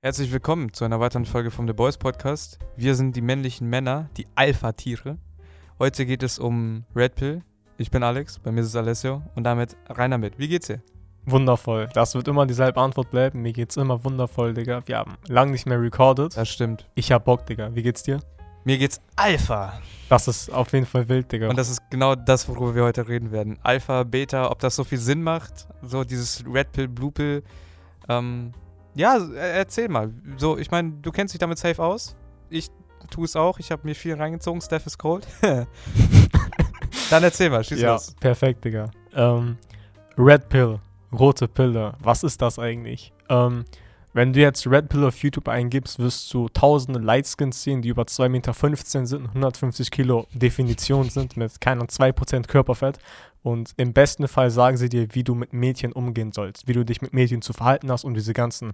Herzlich willkommen zu einer weiteren Folge vom The Boys Podcast. Wir sind die männlichen Männer, die Alpha-Tiere. Heute geht es um Red Pill. Ich bin Alex, bei mir ist es Alessio und damit rein damit. Wie geht's dir? Wundervoll. Das wird immer dieselbe Antwort bleiben. Mir geht's immer wundervoll, Digga. Wir haben lange nicht mehr recorded. Das stimmt. Ich hab Bock, Digga. Wie geht's dir? Mir geht's Alpha. Das ist auf jeden Fall wild, Digga. Und das ist genau das, worüber wir heute reden werden. Alpha, Beta, ob das so viel Sinn macht. So dieses Red Pill, Blue Pill. Ähm, ja, er- erzähl mal. So, ich meine, du kennst dich damit safe aus. Ich tue es auch. Ich habe mir viel reingezogen. Steph ist cold. Dann erzähl mal, schieß ja, los. perfekt, Digga. Ähm, Red Pill, rote Pille. Was ist das eigentlich? Ähm, wenn du jetzt Red Pill auf YouTube eingibst, wirst du tausende Lightskins sehen, die über 2,15 Meter sind und 150 Kilo Definition sind mit keinem 2% Körperfett. Und im besten Fall sagen sie dir, wie du mit Mädchen umgehen sollst, wie du dich mit Mädchen zu verhalten hast und diese ganzen,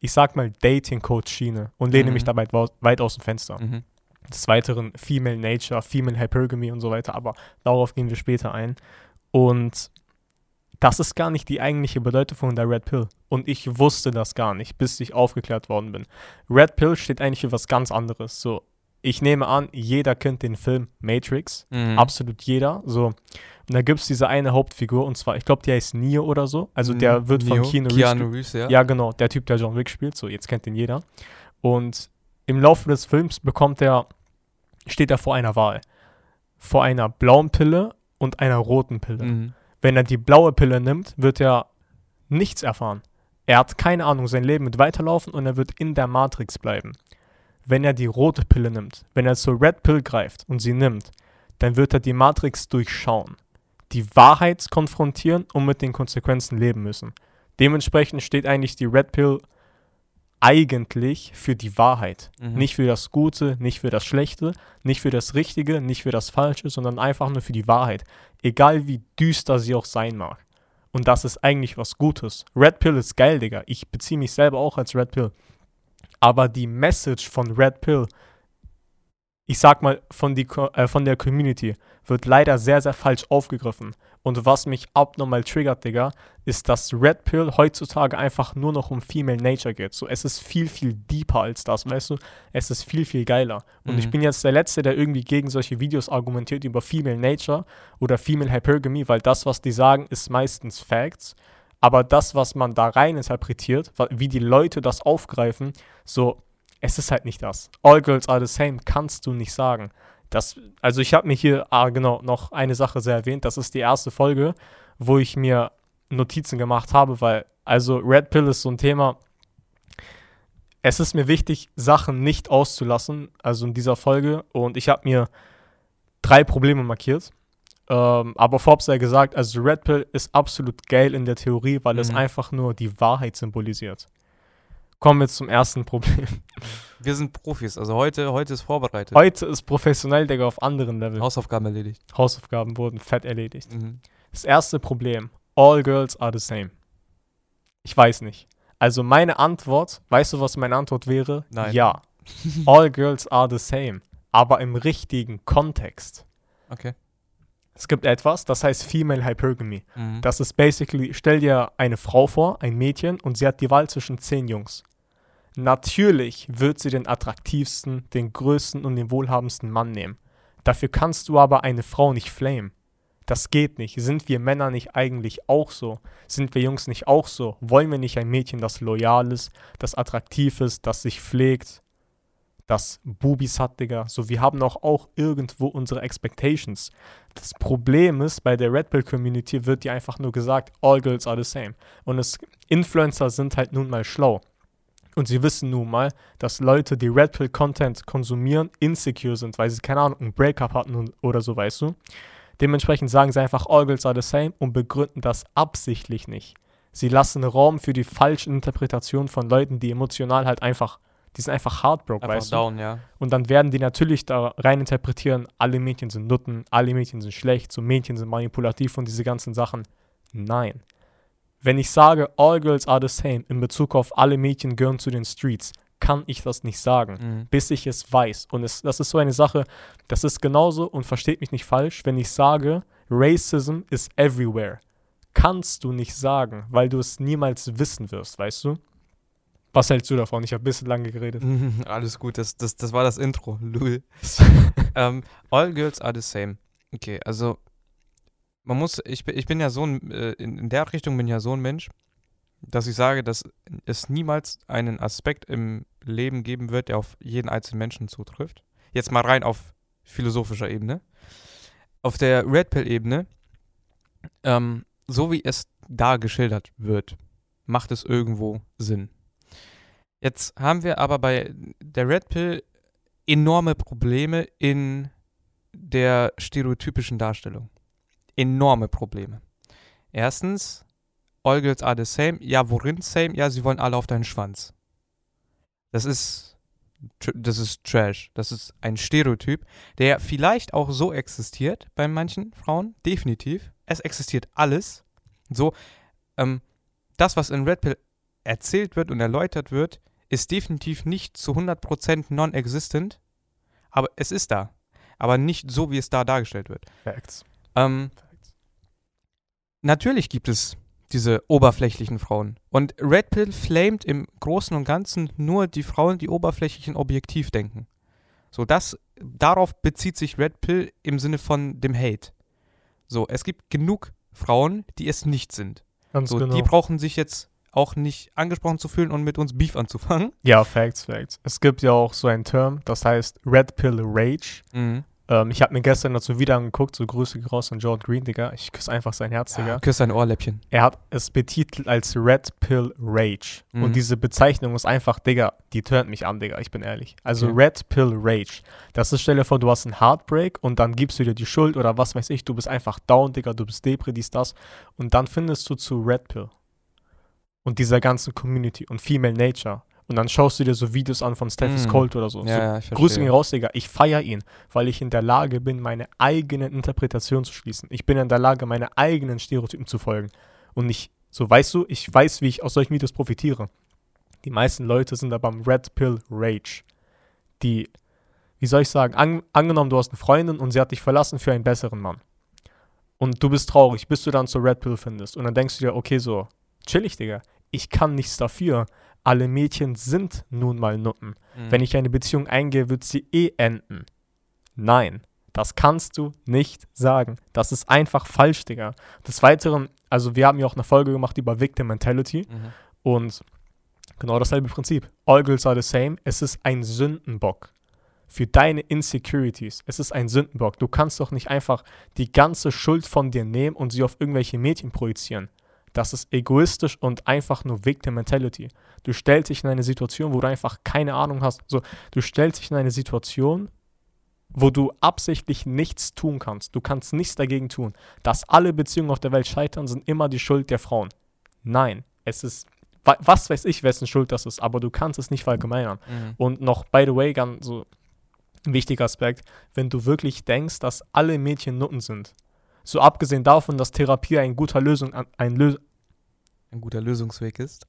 ich sag mal, Dating-Coach-Schiene und lehne Mhm. mich dabei weit, weit aus dem Fenster. Mhm. Des Weiteren Female Nature, Female Hypergamy und so weiter, aber darauf gehen wir später ein. Und das ist gar nicht die eigentliche Bedeutung von der Red Pill. Und ich wusste das gar nicht, bis ich aufgeklärt worden bin. Red Pill steht eigentlich für was ganz anderes. So, ich nehme an, jeder kennt den Film Matrix. Mhm. Absolut jeder. So. Und da gibt es diese eine Hauptfigur, und zwar, ich glaube, der heißt Neo oder so. Also der wird von Neo, Keanu Reeves Keanu Reeves, ja. ja, genau, der Typ, der John Wick spielt, so, jetzt kennt ihn jeder. Und im Laufe des Films bekommt er, steht er vor einer Wahl. Vor einer blauen Pille und einer roten Pille. Mhm. Wenn er die blaue Pille nimmt, wird er nichts erfahren. Er hat keine Ahnung, sein Leben wird weiterlaufen und er wird in der Matrix bleiben. Wenn er die rote Pille nimmt, wenn er zur Red Pill greift und sie nimmt, dann wird er die Matrix durchschauen, die Wahrheit konfrontieren und mit den Konsequenzen leben müssen. Dementsprechend steht eigentlich die Red Pill eigentlich für die Wahrheit. Mhm. Nicht für das Gute, nicht für das Schlechte, nicht für das Richtige, nicht für das Falsche, sondern einfach nur für die Wahrheit. Egal wie düster sie auch sein mag. Und das ist eigentlich was Gutes. Red Pill ist geil, Digga. Ich beziehe mich selber auch als Red Pill. Aber die Message von Red Pill, ich sag mal, von, die, äh, von der Community, wird leider sehr, sehr falsch aufgegriffen. Und was mich abnormal triggert, Digga, ist, dass Red Pill heutzutage einfach nur noch um Female Nature geht. So, es ist viel, viel deeper als das, weißt du? Es ist viel, viel geiler. Und ich Mhm. bin jetzt der Letzte, der irgendwie gegen solche Videos argumentiert über Female Nature oder Female Hypergamy, weil das, was die sagen, ist meistens Facts. Aber das, was man da rein interpretiert, wie die Leute das aufgreifen, so, es ist halt nicht das. All girls are the same, kannst du nicht sagen. Das, also ich habe mir hier, ah, genau, noch eine Sache sehr erwähnt. Das ist die erste Folge, wo ich mir Notizen gemacht habe, weil, also Red Pill ist so ein Thema. Es ist mir wichtig, Sachen nicht auszulassen, also in dieser Folge. Und ich habe mir drei Probleme markiert. Ähm, aber Forbes hat gesagt, also Red Pill ist absolut geil in der Theorie, weil es Mhm. einfach nur die Wahrheit symbolisiert. Kommen wir zum ersten Problem. Wir sind Profis, also heute, heute ist vorbereitet. Heute ist professionell, Digga, auf anderen Level. Hausaufgaben erledigt. Hausaufgaben wurden fett erledigt. Mhm. Das erste Problem, all girls are the same. Ich weiß nicht. Also meine Antwort, weißt du, was meine Antwort wäre? Nein. Ja. All girls are the same. Aber im richtigen Kontext. Okay. Es gibt etwas, das heißt Female Hypergamy. Mhm. Das ist basically, stell dir eine Frau vor, ein Mädchen, und sie hat die Wahl zwischen zehn Jungs. Natürlich wird sie den attraktivsten, den größten und den wohlhabendsten Mann nehmen. Dafür kannst du aber eine Frau nicht flamen. Das geht nicht. Sind wir Männer nicht eigentlich auch so? Sind wir Jungs nicht auch so? Wollen wir nicht ein Mädchen, das loyal ist, das attraktiv ist, das sich pflegt, das Bubis hat, Digga? So, wir haben auch, auch irgendwo unsere Expectations. Das Problem ist, bei der Red Pill Community wird dir einfach nur gesagt, all girls are the same. Und es, Influencer sind halt nun mal schlau. Und sie wissen nun mal, dass Leute, die Red Pill Content konsumieren, insecure sind, weil sie, keine Ahnung, ein Breakup hatten oder so, weißt du. Dementsprechend sagen sie einfach, all girls are the same und begründen das absichtlich nicht. Sie lassen Raum für die falschen Interpretationen von Leuten, die emotional halt einfach, die sind einfach heartbroken, Einfach weißt du. down, ja. Und dann werden die natürlich da rein interpretieren, alle Mädchen sind Nutten, alle Mädchen sind schlecht, so Mädchen sind manipulativ und diese ganzen Sachen. Nein. Wenn ich sage, all girls are the same in Bezug auf alle Mädchen gehören zu den Streets, kann ich das nicht sagen, Mhm. bis ich es weiß. Und es, das ist so eine Sache, das ist genauso, und versteht mich nicht falsch, wenn ich sage, Racism is everywhere. Kannst du nicht sagen, weil du es niemals wissen wirst, weißt du? Was hältst du davon? Ich habe ein bisschen lange geredet. Alles gut, das, das, das war das Intro. Lul. ähm, all girls are the same. Okay, also man muss, ich, bin- ich bin ja so ein, äh, in, der Richtung bin ja so ein Mensch, dass ich sage, dass es niemals einen Aspekt im Leben geben wird, der auf jeden einzelnen Menschen zutrifft. Jetzt mal rein auf philosophischer Ebene. Auf der Red Pill-Ebene, ähm, so wie es da geschildert wird, macht es irgendwo Sinn. Jetzt haben wir aber bei der Red Pill enorme Probleme in der stereotypischen Darstellung. Enorme Probleme. Erstens, all girls are the same. Ja, worin same? Ja, sie wollen alle auf deinen Schwanz. Das ist, das ist Trash. Das ist ein Stereotyp, der vielleicht auch so existiert bei manchen Frauen. Definitiv. Es existiert alles. So, ähm, das, was in Red Pill erzählt wird und erläutert wird, ist definitiv nicht zu 100% non-existent, aber es ist da. Aber nicht so, wie es da dargestellt wird. Facts. Ähm, natürlich gibt es diese oberflächlichen Frauen. Und Red Pill flamet im Großen und Ganzen nur die Frauen, die oberflächlich und objektiv denken. So, das, darauf bezieht sich Red Pill im Sinne von dem Hate. So, es gibt genug Frauen, die es nicht sind. Ganz So, genau. die brauchen sich jetzt auch nicht angesprochen zu fühlen und mit uns Beef anzufangen. ja, Facts, Facts. Es gibt ja auch so einen Term, das heißt Red Pill Rage. Mhm. Ähm, ich habe mir gestern dazu wieder angeguckt, so Grüße raus an Jordan Green, Digga. Ich küsse einfach sein Herz, Digga. Ja, küss dein Ohrläppchen. Er hat es betitelt als Red Pill Rage. Mhm. Und diese Bezeichnung ist einfach, Digga, die turnt mich an, Digga, ich bin ehrlich. Also Okay. Red Pill Rage. Das ist, stell dir vor, du hast einen Heartbreak und dann gibst du dir die Schuld oder was weiß ich, du bist einfach down, Digga, du bist Depri, dies, das. Und dann findest du zu Red Pill. Und dieser ganzen Community und Female Nature. Und dann schaust du dir so Videos an von Steph is Mhm. Cold oder so. Ja, so ja, Grüße gehen raus, Digga. Ich feiere ihn, weil ich in der Lage bin, meine eigene Interpretation zu schließen. Ich bin in der Lage, meine eigenen Stereotypen zu folgen. Und ich, so weißt du, ich weiß, wie ich aus solchen Videos profitiere. Die meisten Leute sind aber am Red Pill Rage. Die, wie soll ich sagen, an, angenommen, du hast eine Freundin und sie hat dich verlassen für einen besseren Mann. Und du bist traurig, bis du dann zur Red Pill findest. Und dann denkst du dir, okay, so, chillig, Digga. Ich kann nichts dafür. Alle Mädchen sind nun mal Nutten. Mhm. Wenn ich eine Beziehung eingehe, wird sie eh enden. Nein, das kannst du nicht sagen. Das ist einfach falsch, Digga. Des Weiteren, also wir haben ja auch eine Folge gemacht über Victim Mentality Mhm. und genau dasselbe Prinzip. All girls are the same. Es ist ein Sündenbock für deine Insecurities. Es ist ein Sündenbock. Du kannst doch nicht einfach die ganze Schuld von dir nehmen und sie auf irgendwelche Mädchen projizieren. Das ist egoistisch und einfach nur Victim Mentality. Du stellst dich in eine Situation, wo du einfach keine Ahnung hast. So, du stellst dich in eine Situation, wo du absichtlich nichts tun kannst. Du kannst nichts dagegen tun. Dass alle Beziehungen auf der Welt scheitern, sind immer die Schuld der Frauen. Nein, es ist, wa- was weiß ich, wessen Schuld das ist, aber du kannst es nicht verallgemeinern. Mhm. Und noch, by the way, ganz so ein wichtiger Aspekt, wenn du wirklich denkst, dass alle Mädchen Nutten sind, so abgesehen davon, dass Therapie ein guter Lösung, ein, Lö Ein guter Lösungsweg ist.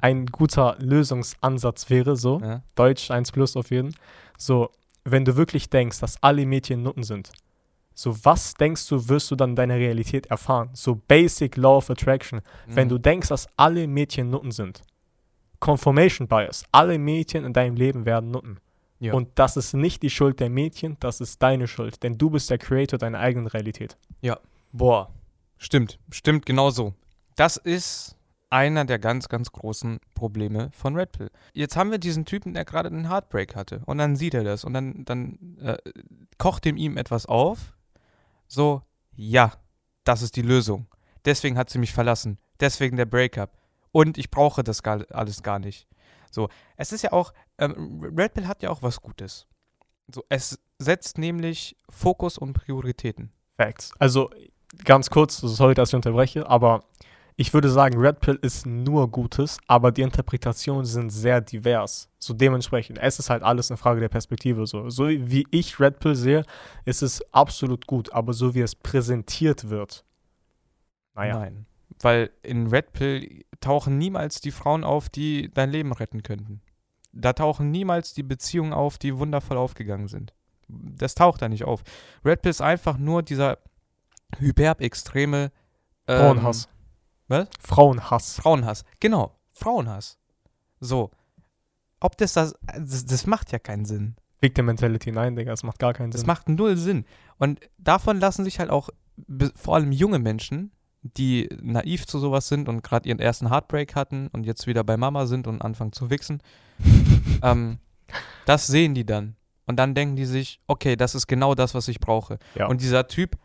ein guter Lösungsansatz wäre, so, Ja. Deutsch 1 plus auf jeden, so, wenn du wirklich denkst, dass alle Mädchen Nutten sind, so was denkst du, wirst du dann in deiner Realität erfahren? So Basic Law of Attraction. Wenn Mhm. du denkst, dass alle Mädchen Nutten sind, Confirmation Bias, alle Mädchen in deinem Leben werden Nutten. Ja. Und das ist nicht die Schuld der Mädchen, das ist deine Schuld, denn du bist der Creator deiner eigenen Realität. Boah, stimmt, stimmt genau so. Das ist einer der ganz, ganz großen Probleme von Red Pill. Jetzt haben wir diesen Typen, der gerade einen Heartbreak hatte und dann sieht er das und dann, dann äh, kocht ihm ihm etwas auf. So, ja, das ist die Lösung. Deswegen hat sie mich verlassen. Deswegen der Breakup. Und ich brauche das gar, alles gar nicht. So, es ist ja auch, ähm, Red Pill hat ja auch was Gutes. So, es setzt nämlich Fokus und Prioritäten. Facts. Also ganz kurz, sorry, dass ich unterbreche, aber ich würde sagen, Red Pill ist nur Gutes, aber die Interpretationen sind sehr divers. So dementsprechend, es ist halt alles eine Frage der Perspektive. So, so wie ich Red Pill sehe, ist es absolut gut, aber so wie es präsentiert wird, naja. Nein. Weil in Red Pill tauchen niemals die Frauen auf, die dein Leben retten könnten. Da tauchen niemals die Beziehungen auf, die wundervoll aufgegangen sind. Das taucht da nicht auf. Red Pill ist einfach nur dieser hyperextreme ähm, Frauenhass. was? Frauenhass. Frauenhass. Genau, Frauenhass. So. ob das das, das, das macht ja keinen Sinn. Victim Mentality, nein, Digga, das macht gar keinen Das Sinn. macht null Sinn. Und davon lassen sich halt auch vor allem junge Menschen, die naiv zu sowas sind und gerade ihren ersten Heartbreak hatten und jetzt wieder bei Mama sind und anfangen zu wichsen, ähm, das sehen die dann. Und dann denken die sich, okay, das ist genau das, was ich brauche. Ja. Und dieser Typ,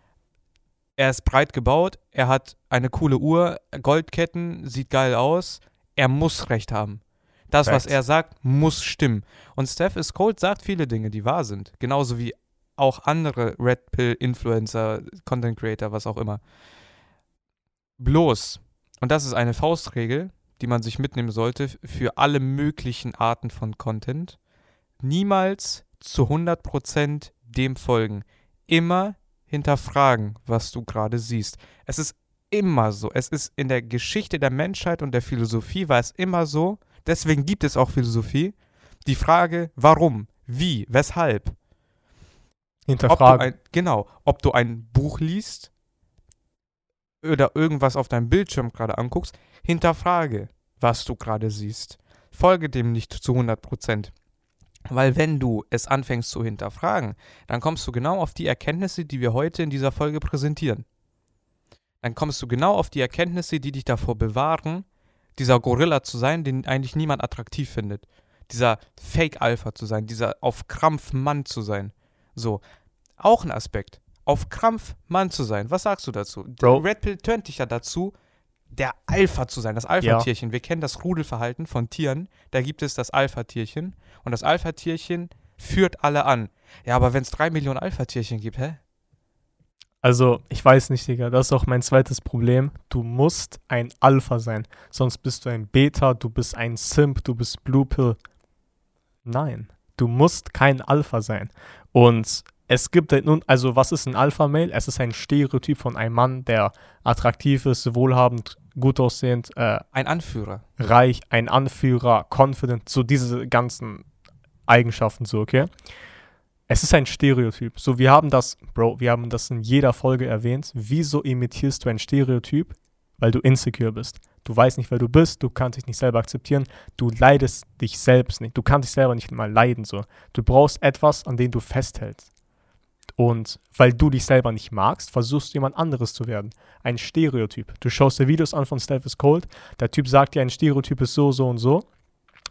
er ist breit gebaut, er hat eine coole Uhr, Goldketten, sieht geil aus, er muss recht haben. Das, was Facts. er sagt, muss stimmen. Und Steph is Cold sagt viele Dinge, die wahr sind. Genauso wie auch andere Red Pill Influencer, Content Creator, was auch immer. Bloß, und das ist eine Faustregel, die man sich mitnehmen sollte für alle möglichen Arten von Content, niemals zu 100% dem folgen. Immer hinterfragen, was du gerade siehst. Es ist immer so. Es ist in der Geschichte der Menschheit und der Philosophie war es immer so. Deswegen gibt es auch Philosophie. Die Frage, warum, wie, weshalb. Ob Hinterfragen. ein, genau, ob du ein Buch liest oder irgendwas auf deinem Bildschirm gerade anguckst, hinterfrage, was du gerade siehst. Folge dem nicht zu 100%. Weil wenn du es anfängst zu hinterfragen, dann kommst du genau auf die Erkenntnisse, die wir heute in dieser Folge präsentieren. Dann kommst du genau auf die Erkenntnisse, die dich davor bewahren, dieser Gorilla zu sein, den eigentlich niemand attraktiv findet. Dieser Fake-Alpha zu sein, dieser auf Krampf Mann zu sein. So, auch ein Aspekt. Auf Krampf Mann zu sein. Was sagst du dazu? Bro. Red Pill tönt dich ja dazu, der Alpha zu sein, das Alpha-Tierchen. Wir kennen das Rudelverhalten von Tieren. Da gibt es das Alpha-Tierchen. Und das Alpha-Tierchen führt alle an. Ja, aber wenn es drei Millionen Alpha-Tierchen gibt, hä? Also, ich weiß nicht, Digga. Das ist auch mein zweites Problem. Du musst ein Alpha sein. Sonst bist du ein Beta, du bist ein Simp, du bist Blue Pill. Nein, du musst kein Alpha sein. Und es gibt halt nun, also was ist ein Alpha-Male? Es ist ein Stereotyp von einem Mann, der attraktiv ist, wohlhabend, gut aussehend, äh, Ein Anführer. reich, ein Anführer, confident, so diese ganzen Eigenschaften so, okay? Es ist ein Stereotyp. So, wir haben das, Bro, wir haben das in jeder Folge erwähnt. Wieso imitierst du ein Stereotyp? Weil du insecure bist. Du weißt nicht, wer du bist, du kannst dich nicht selber akzeptieren, du leidest dich selbst nicht. Du kannst dich selber nicht mal leiden, so. Du brauchst etwas, an dem du festhältst. Und weil du dich selber nicht magst, versuchst du jemand anderes zu werden. Ein Stereotyp. Du schaust dir Videos an von Steph is Cold, der Typ sagt dir, ein Stereotyp ist so, so und so.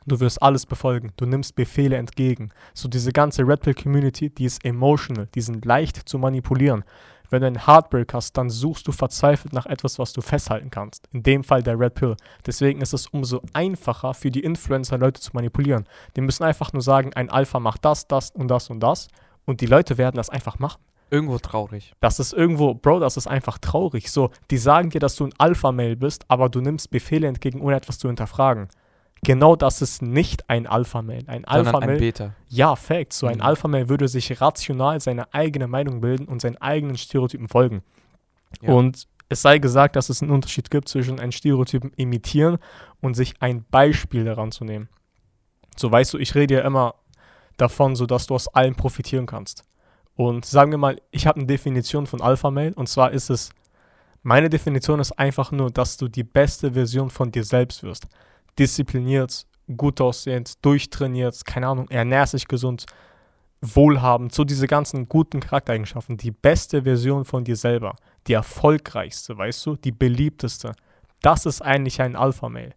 Du wirst alles befolgen. Du nimmst Befehle entgegen. So diese ganze Red Pill Community, die ist emotional, die sind leicht zu manipulieren. Wenn du einen Heartbreak hast, dann suchst du verzweifelt nach etwas, was du festhalten kannst. In dem Fall der Red Pill. Deswegen ist es umso einfacher für die Influencer Leute zu manipulieren. Die müssen einfach nur sagen, ein Alpha macht das, das und das und das. Und die Leute werden das einfach machen. Irgendwo traurig. Das ist irgendwo, Bro, das ist einfach traurig. So, die sagen dir, dass du ein Alpha-Mail bist, aber du nimmst Befehle entgegen, ohne etwas zu hinterfragen. Genau das ist nicht ein Alpha-Mail. Ein Alpha-Mail, Beta. ja, Fact. So ein Mhm. Alpha-Mail würde sich rational seine eigene Meinung bilden und seinen eigenen Stereotypen folgen. Ja. Und es sei gesagt, dass es einen Unterschied gibt zwischen einen Stereotypen imitieren und sich ein Beispiel daran zu nehmen. So weißt du, ich rede ja immer davon, so dass du aus allem profitieren kannst. Und sagen wir mal, ich habe eine Definition von Alpha Male und zwar ist es, meine Definition ist einfach nur, dass du die beste Version von dir selbst wirst. Diszipliniert, gut aussehend, durchtrainiert, keine Ahnung, ernährst dich gesund, wohlhabend, so diese ganzen guten Charaktereigenschaften, die beste Version von dir selber, die erfolgreichste, weißt du, die beliebteste. Das ist eigentlich ein Alpha-Mail.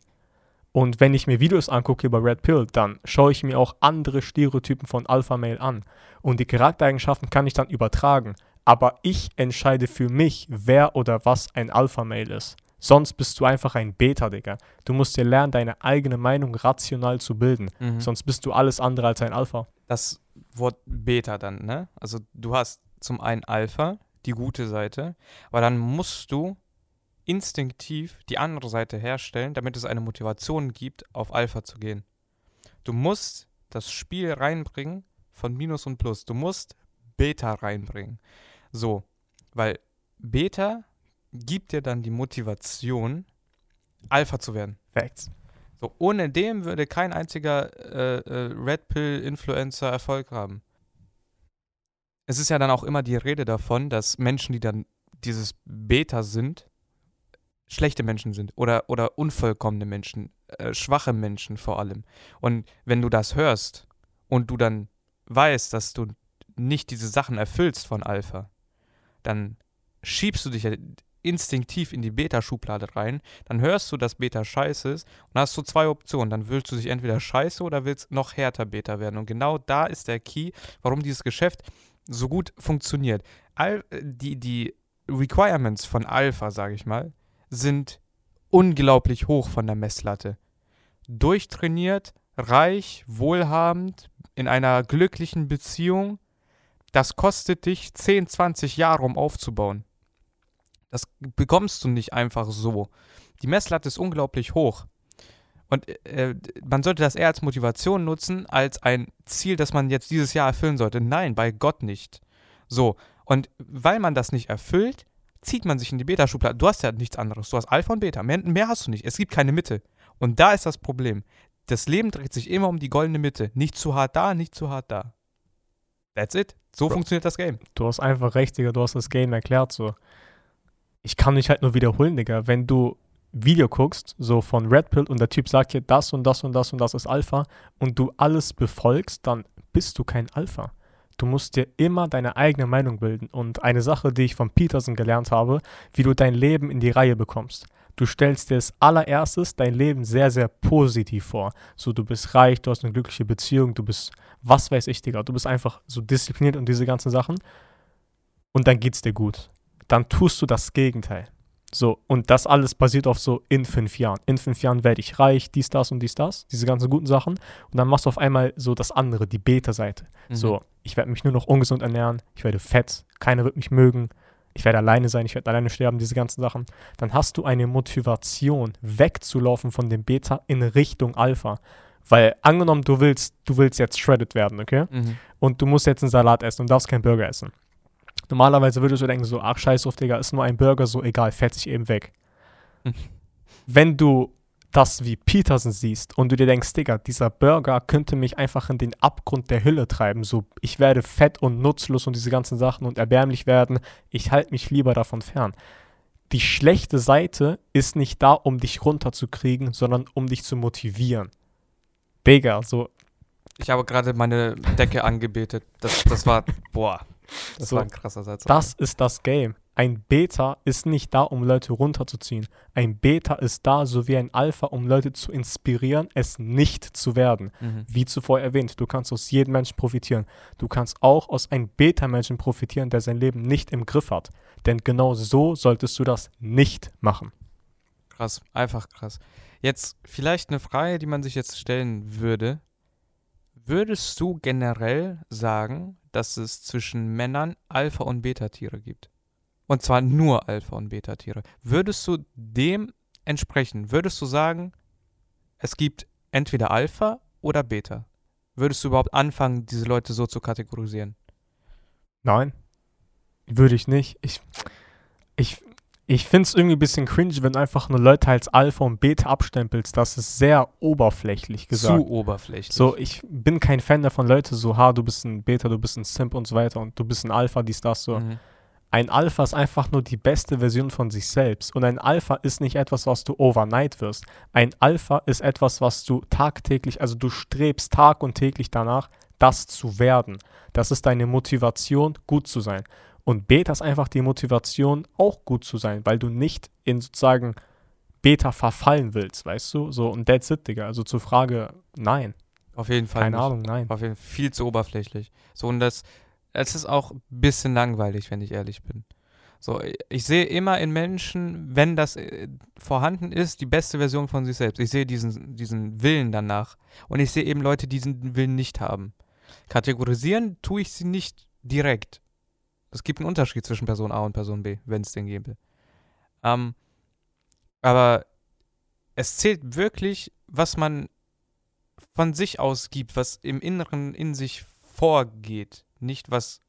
Und wenn ich mir Videos angucke über Red Pill, dann schaue ich mir auch andere Stereotypen von Alpha Male an. Und die Charaktereigenschaften kann ich dann übertragen. Aber ich entscheide für mich, wer oder was ein Alpha Male ist. Sonst bist du einfach ein Beta, Digga. Du musst dir lernen, deine eigene Meinung rational zu bilden. Mhm. Sonst bist du alles andere als ein Alpha. das Wort Beta dann, ne? Also du hast zum einen Alpha, die gute Seite, aber dann musst du instinktiv die andere Seite herstellen, damit es eine Motivation gibt, auf Alpha zu gehen. Du musst das Spiel reinbringen von Minus und Plus. Du musst Beta reinbringen. So, weil Beta gibt dir dann die Motivation, Alpha zu werden. Facts. So, ohne dem würde kein einziger äh, äh, Red Pill-Influencer Erfolg haben. Es ist ja dann auch immer die Rede davon, dass Menschen, die dann dieses Beta sind, schlechte Menschen sind oder, oder unvollkommene Menschen. äh, schwache Menschen vor allem. Und wenn du das hörst und du dann weißt, dass du nicht diese Sachen erfüllst von Alpha, dann schiebst du dich instinktiv in die Beta-Schublade rein, dann hörst du, dass Beta scheiße ist und hast du zwei Optionen. Dann willst du dich entweder scheiße oder willst noch härter Beta werden. Und genau da ist der Key, warum dieses Geschäft so gut funktioniert. All, die, die Requirements von Alpha, sage ich mal, sind unglaublich hoch von der Messlatte. Durchtrainiert, reich, wohlhabend, in einer glücklichen Beziehung, das kostet dich 10, 20 Jahre, um aufzubauen. Das bekommst du nicht einfach so. Die Messlatte ist unglaublich hoch. Und äh, man sollte das eher als Motivation nutzen, als ein Ziel, das man jetzt dieses Jahr erfüllen sollte. Nein, bei Gott nicht. So. Und weil man das nicht erfüllt, zieht man sich in die Beta-Schublade. Du hast ja nichts anderes. Du hast Alpha und Beta. Mehr, mehr hast du nicht. Es gibt keine Mitte. Und da ist das Problem. Das Leben dreht sich immer um die goldene Mitte. Nicht zu hart da, nicht zu hart da. That's it. So Bro, funktioniert das Game. Du hast einfach recht, Digga. Du hast das Game erklärt so. Ich kann mich halt nur wiederholen, Digga. Wenn du Video guckst, so von Red Pill und der Typ sagt dir, das und das und das und das ist Alpha und du alles befolgst, dann bist du kein Alpha. Du musst dir immer deine eigene Meinung bilden. Und eine Sache, die ich von Peterson gelernt habe, wie du dein Leben in die Reihe bekommst. Du stellst dir als allererstes dein Leben sehr, sehr positiv vor. So, du bist reich, du hast eine glückliche Beziehung, du bist, was weiß ich, Digga, du bist einfach so diszipliniert und diese ganzen Sachen. Und dann geht's dir gut. Dann tust du das Gegenteil. So, und das alles basiert auf so in fünf Jahren. In fünf Jahren werde ich reich, dies, das und dies, das, diese ganzen guten Sachen. Und dann machst du auf einmal so das andere, die Beta-Seite. Mhm. So, ich werde mich nur noch ungesund ernähren, ich werde fett, keiner wird mich mögen, ich werde alleine sein, ich werde alleine sterben, diese ganzen Sachen. Dann hast du eine Motivation, wegzulaufen von dem Beta in Richtung Alpha. Weil angenommen, du willst, du willst jetzt shredded werden, okay? Mhm. Und du musst jetzt einen Salat essen und darfst keinen Burger essen. Normalerweise würdest du denken, so, ach scheiß drauf, Digga, ist nur ein Burger, so egal, fährt sich eben weg. Wenn du das wie Peterson siehst und du dir denkst, Digga, dieser Burger könnte mich einfach in den Abgrund der Hülle treiben, so ich werde fett und nutzlos und diese ganzen Sachen und erbärmlich werden, ich halte mich lieber davon fern. Die schlechte Seite ist nicht da, um dich runterzukriegen, sondern um dich zu motivieren. Digga, so. Ich habe gerade meine Decke angebetet. Das, das war, boah, das so, war ein krasser Satz. Das ist das Game. Ein Beta ist nicht da, um Leute runterzuziehen. Ein Beta ist da, so wie ein Alpha, um Leute zu inspirieren, es nicht zu werden. Mhm. Wie zuvor erwähnt, du kannst aus jedem Menschen profitieren. Du kannst auch aus einem Beta-Menschen profitieren, der sein Leben nicht im Griff hat. Denn genau so solltest du das nicht machen. Krass, einfach krass. Jetzt vielleicht eine Frage, die man sich jetzt stellen würde. Würdest du generell sagen, dass es zwischen Männern Alpha- und Beta-Tiere gibt. Und zwar nur Alpha- und Beta-Tiere. Würdest du dem entsprechen? Würdest du sagen, es gibt entweder Alpha oder Beta? Würdest du überhaupt anfangen, diese Leute so zu kategorisieren? Nein, würde ich nicht. Ich, ich, ich finde es irgendwie ein bisschen cringe, wenn du einfach nur Leute als Alpha und Beta abstempelst. Das ist sehr oberflächlich gesagt. Zu oberflächlich. So, ich bin kein Fan davon, Leute so, ha, du bist ein Beta, du bist ein Simp und so weiter und du bist ein Alpha, dies, das, so. Mhm. Ein Alpha ist einfach nur die beste Version von sich selbst. Und ein Alpha ist nicht etwas, was du overnight wirst. Ein Alpha ist etwas, was du tagtäglich, also du strebst tag und täglich danach, das zu werden. Das ist deine Motivation, gut zu sein. Und Beta ist einfach die Motivation, auch gut zu sein, weil du nicht in sozusagen Beta verfallen willst, weißt du? So, und that's it, Digga. Also zur Frage, nein. Auf jeden Fall. Keine nicht. Ahnung, nein. Auf jeden Fall viel zu oberflächlich. So, und das, es ist auch ein bisschen langweilig, wenn ich ehrlich bin. So, ich sehe immer in Menschen, wenn das äh, vorhanden ist, die beste Version von sich selbst. Ich sehe diesen, diesen Willen danach. Und ich sehe eben Leute, die diesen Willen nicht haben. Kategorisieren tue ich sie nicht direkt. Es gibt einen Unterschied zwischen Person A und Person B, wenn es den gäbe. Ähm, aber es zählt wirklich, was man von sich aus gibt, was im Inneren in sich vorgeht, nicht was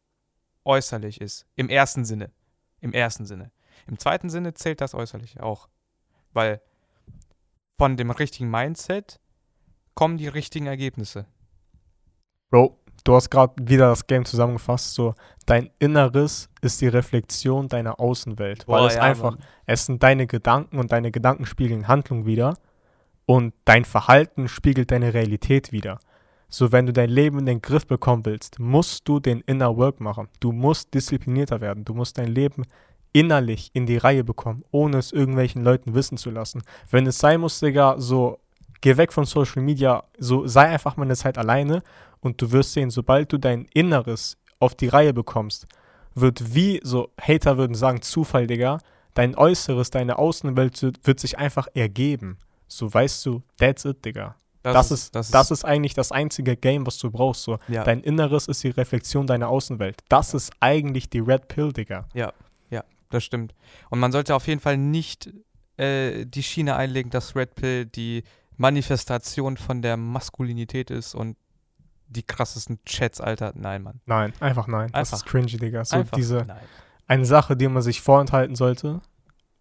äußerlich ist. Im ersten Sinne. Im ersten Sinne. Im zweiten Sinne zählt das äußerlich auch. Weil von dem richtigen Mindset kommen die richtigen Ergebnisse. Bro, du hast gerade wieder das Game zusammengefasst, so dein Inneres ist die Reflexion deiner Außenwelt, Boah, weil es ja, einfach, Mann. es sind deine Gedanken und deine Gedanken spiegeln Handlung wieder Und dein Verhalten spiegelt deine Realität wider. So, wenn du dein Leben in den Griff bekommen willst, musst du den Inner Work machen. Du musst disziplinierter werden. Du musst dein Leben innerlich in die Reihe bekommen, ohne es irgendwelchen Leuten wissen zu lassen. Wenn es sein muss, Digga, so geh weg von Social Media, so sei einfach mal eine Zeit alleine und du wirst sehen, sobald du dein Inneres auf die Reihe bekommst, wird wie, so Hater würden sagen, Zufall, Digga, dein Äußeres, deine Außenwelt wird sich einfach ergeben. So weißt du, that's it, Digga. Das, das, ist, das, das ist, eigentlich das einzige Game, was du brauchst. So. Ja. Dein Inneres ist die Reflexion deiner Außenwelt. Das ist eigentlich die Red Pill, Digga. Ja, ja, das stimmt. Und man sollte auf jeden Fall nicht äh, die Schiene einlegen, dass Red Pill die Manifestation von der Maskulinität ist und die krassesten Chats, Alter. Nein, Mann. Nein, einfach nein. Einfach. Das ist cringy, Digga. So einfach diese, nein. Eine Sache, die man sich vorenthalten sollte,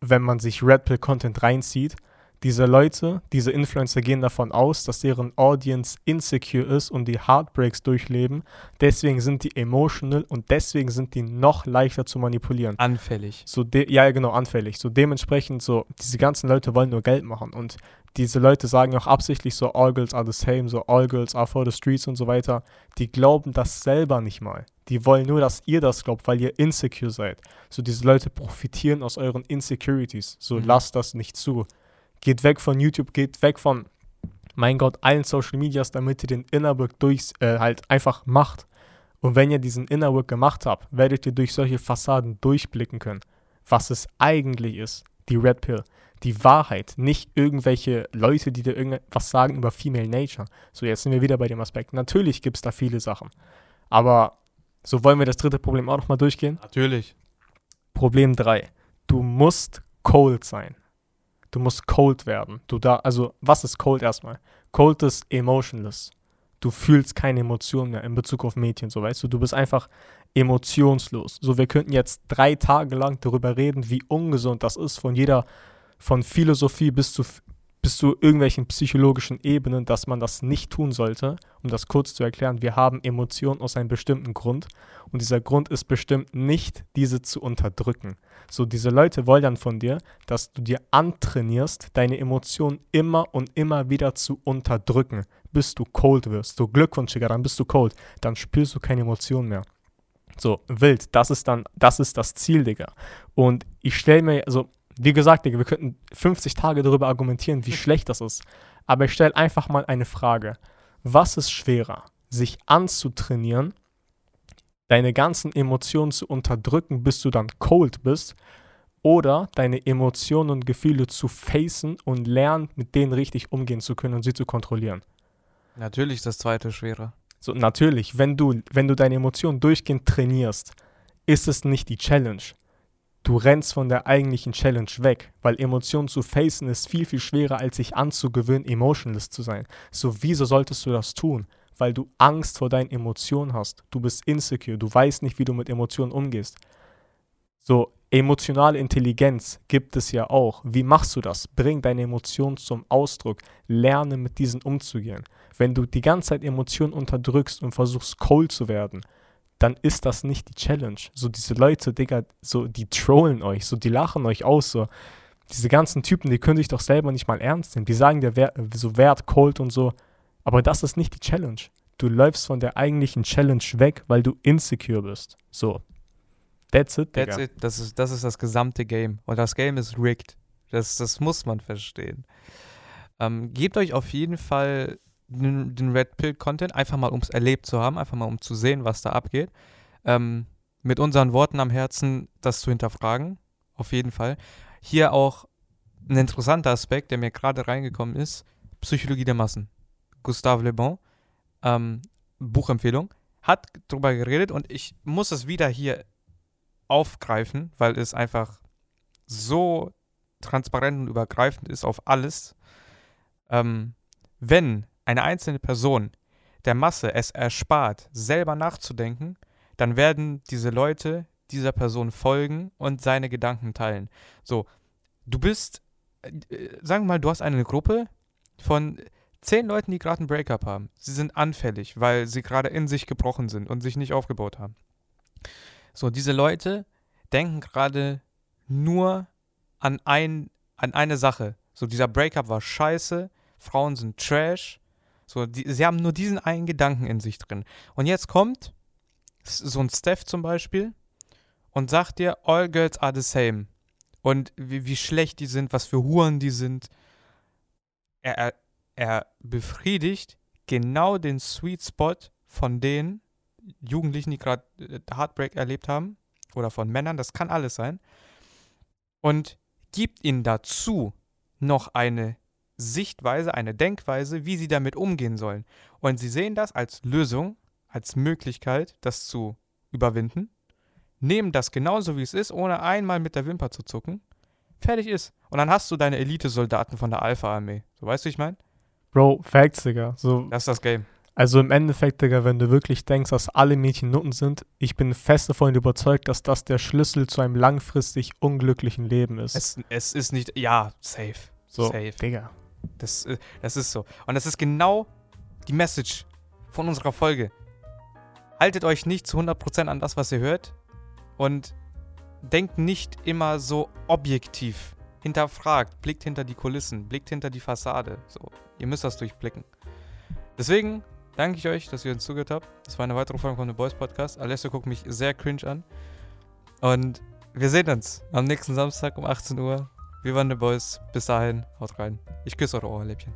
wenn man sich Red Pill Content reinzieht, diese Leute, diese Influencer gehen davon aus, dass deren Audience insecure ist und die Heartbreaks durchleben. Deswegen sind die emotional und deswegen sind die noch leichter zu manipulieren. Anfällig. So ja, genau, anfällig. So dementsprechend so, diese ganzen Leute wollen nur Geld machen und diese Leute sagen auch absichtlich so, all girls are the same, so all girls are for the streets und so weiter. Die glauben das selber nicht mal. Die wollen nur, dass ihr das glaubt, weil ihr insecure seid. So diese Leute profitieren aus euren Insecurities. So mhm. lasst das nicht zu. Geht weg von YouTube, geht weg von, mein Gott, allen Social Medias, damit ihr den Inner Work durch, äh, halt einfach macht. Und wenn ihr diesen Inner Work gemacht habt, werdet ihr durch solche Fassaden durchblicken können, was es eigentlich ist, die Red Pill die Wahrheit, nicht irgendwelche Leute, die dir irgendwas sagen über Female Nature. So, jetzt sind wir wieder bei dem Aspekt. Natürlich gibt es da viele Sachen. Aber so wollen wir das dritte Problem auch nochmal durchgehen? Natürlich. Problem 3. Du musst cold sein. Du musst cold werden. Du da, also, was ist cold erstmal? Cold ist emotionless. Du fühlst keine Emotionen mehr in Bezug auf Mädchen, so weißt du. Du bist einfach emotionslos. So, wir könnten jetzt drei Tage lang darüber reden, wie ungesund das ist, von jeder von Philosophie bis zu, bis zu irgendwelchen psychologischen Ebenen, dass man das nicht tun sollte. Um das kurz zu erklären, wir haben Emotionen aus einem bestimmten Grund und dieser Grund ist bestimmt nicht, diese zu unterdrücken. So, diese Leute wollen dann von dir, dass du dir antrainierst, deine Emotionen immer und immer wieder zu unterdrücken, bis du cold wirst. So, Glückwunsch, dann bist du cold. Dann spürst du keine Emotionen mehr. So, wild, das ist dann, das ist das Ziel, Digga. Und ich stelle mir, also wie gesagt, Digga, wir könnten 50 Tage darüber argumentieren, wie schlecht das ist. Aber ich stelle einfach mal eine Frage. Was ist schwerer, sich anzutrainieren, deine ganzen Emotionen zu unterdrücken, bis du dann cold bist, oder deine Emotionen und Gefühle zu facen und lernen, mit denen richtig umgehen zu können und sie zu kontrollieren? Natürlich ist das zweite schwerer. So, natürlich, wenn du, wenn du deine Emotionen durchgehend trainierst, ist es nicht die Challenge du rennst von der eigentlichen Challenge weg, weil Emotionen zu facen ist viel, viel schwerer, als sich anzugewöhnen, emotionless zu sein. So, wieso solltest du das tun? Weil du Angst vor deinen Emotionen hast. Du bist insecure, du weißt nicht, wie du mit Emotionen umgehst. So, emotionale Intelligenz gibt es ja auch. Wie machst du das? Bring deine Emotionen zum Ausdruck. Lerne mit diesen umzugehen. Wenn du die ganze Zeit Emotionen unterdrückst und versuchst, cold zu werden, dann ist das nicht die Challenge. So diese Leute, Digga, so die trollen euch, so die lachen euch aus, so diese ganzen Typen, die können sich doch selber nicht mal ernst nehmen. Die sagen dir wer, so Wert, Cold und so, aber das ist nicht die Challenge. Du läufst von der eigentlichen Challenge weg, weil du insecure bist. So. That's it, Digga. That's it. Das ist, das ist das gesamte Game. Und das Game ist rigged. Das, das muss man verstehen. Ähm, gebt euch auf jeden Fall den, den Red Pill Content, einfach mal um es erlebt zu haben, einfach mal um zu sehen, was da abgeht. Ähm, mit unseren Worten am Herzen das zu hinterfragen, auf jeden Fall. Hier auch ein interessanter Aspekt, der mir gerade reingekommen ist: Psychologie der Massen. Gustave Le Bon, ähm, Buchempfehlung, hat darüber geredet und ich muss es wieder hier aufgreifen, weil es einfach so transparent und übergreifend ist auf alles. Ähm, wenn eine einzelne Person der Masse es erspart, selber nachzudenken, dann werden diese Leute dieser Person folgen und seine Gedanken teilen. So, du bist, äh, sagen wir mal, du hast eine Gruppe von zehn Leuten, die gerade ein Breakup haben. Sie sind anfällig, weil sie gerade in sich gebrochen sind und sich nicht aufgebaut haben. So, diese Leute denken gerade nur an, ein, an eine Sache. So, dieser Breakup war scheiße, Frauen sind Trash. So, die, sie haben nur diesen einen Gedanken in sich drin. Und jetzt kommt so ein Steph zum Beispiel und sagt dir, all girls are the same. Und wie, wie schlecht die sind, was für Huren die sind. Er, er, er befriedigt genau den Sweet Spot von den Jugendlichen, die gerade äh, Heartbreak erlebt haben. Oder von Männern, das kann alles sein. Und gibt ihnen dazu noch eine Sichtweise, eine Denkweise, wie sie damit umgehen sollen. Und sie sehen das als Lösung, als Möglichkeit, das zu überwinden, nehmen das genauso wie es ist, ohne einmal mit der Wimper zu zucken. Fertig ist. Und dann hast du deine Elite-Soldaten von der Alpha-Armee. So weißt du, wie ich meine? Bro, Facts, Digga. So, Das ist das Game. also im Endeffekt, Digga, wenn du wirklich denkst, dass alle Mädchen Nutten sind, ich bin fest davon überzeugt, dass das der Schlüssel zu einem langfristig unglücklichen Leben ist. Es, es ist nicht. Ja, safe. so, Safe. Digga. Das, äh, das ist so. Und das ist genau die Message von unserer Folge. Haltet euch nicht zu 100% an das, was ihr hört. Und denkt nicht immer so objektiv. Hinterfragt, blickt hinter die Kulissen, blickt hinter die Fassade. So, ihr müsst das durchblicken. Deswegen danke ich euch, dass ihr uns zugehört habt. Das war eine weitere Folge von The Boys Podcast. Alessio guckt mich sehr cringe an. Und wir sehen uns am nächsten Samstag um 18 Uhr. Wir waren The Boys. Bis dahin, haut rein. Ich küsse eure Ohrläppchen.